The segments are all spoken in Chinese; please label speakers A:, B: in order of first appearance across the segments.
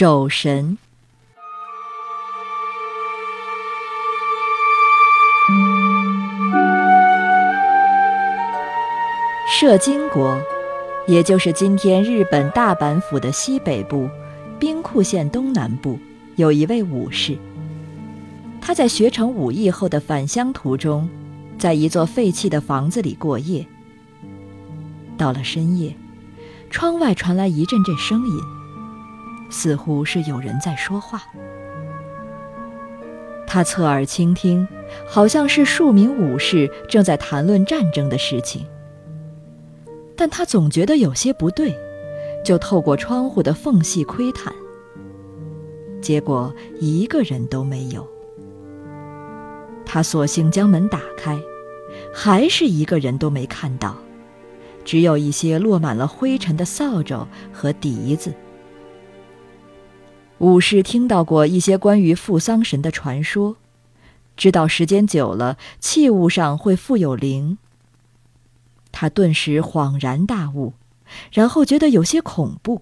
A: 肘神。摄津国，也就是今天日本大阪府的西北部，兵库县东南部，有一位武士。他在学成武艺后的返乡途中，在一座废弃的房子里过夜。到了深夜，窗外传来一阵阵声音，似乎是有人在说话。他侧耳倾听，好像是数名武士正在谈论战争的事情。但他总觉得有些不对，就透过窗户的缝隙窥探，结果一个人都没有。他索性将门打开，还是一个人都没看到，只有一些落满了灰尘的扫帚和笛子。武士听到过一些关于富桑神的传说，知道时间久了器物上会附有灵。他顿时恍然大悟，然后觉得有些恐怖。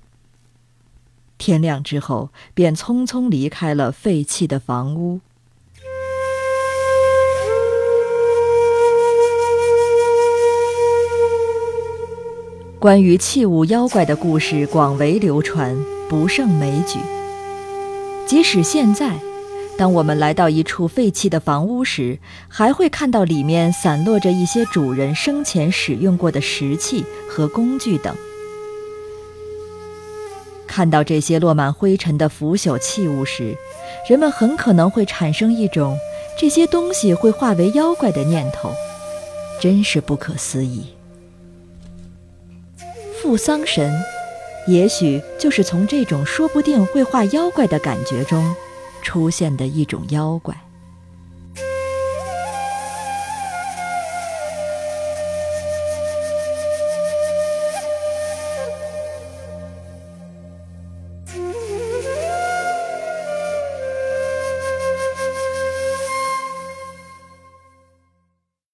A: 天亮之后，便匆匆离开了废弃的房屋。关于器物妖怪的故事广为流传，不胜枚举。即使现在，当我们来到一处废弃的房屋时，还会看到里面散落着一些主人生前使用过的石器和工具等。看到这些落满灰尘的腐朽器物时，人们很可能会产生一种这些东西会化为妖怪的念头，真是不可思议。富桑神，也许就是从这种说不定会画妖怪的感觉中出现的一种妖怪。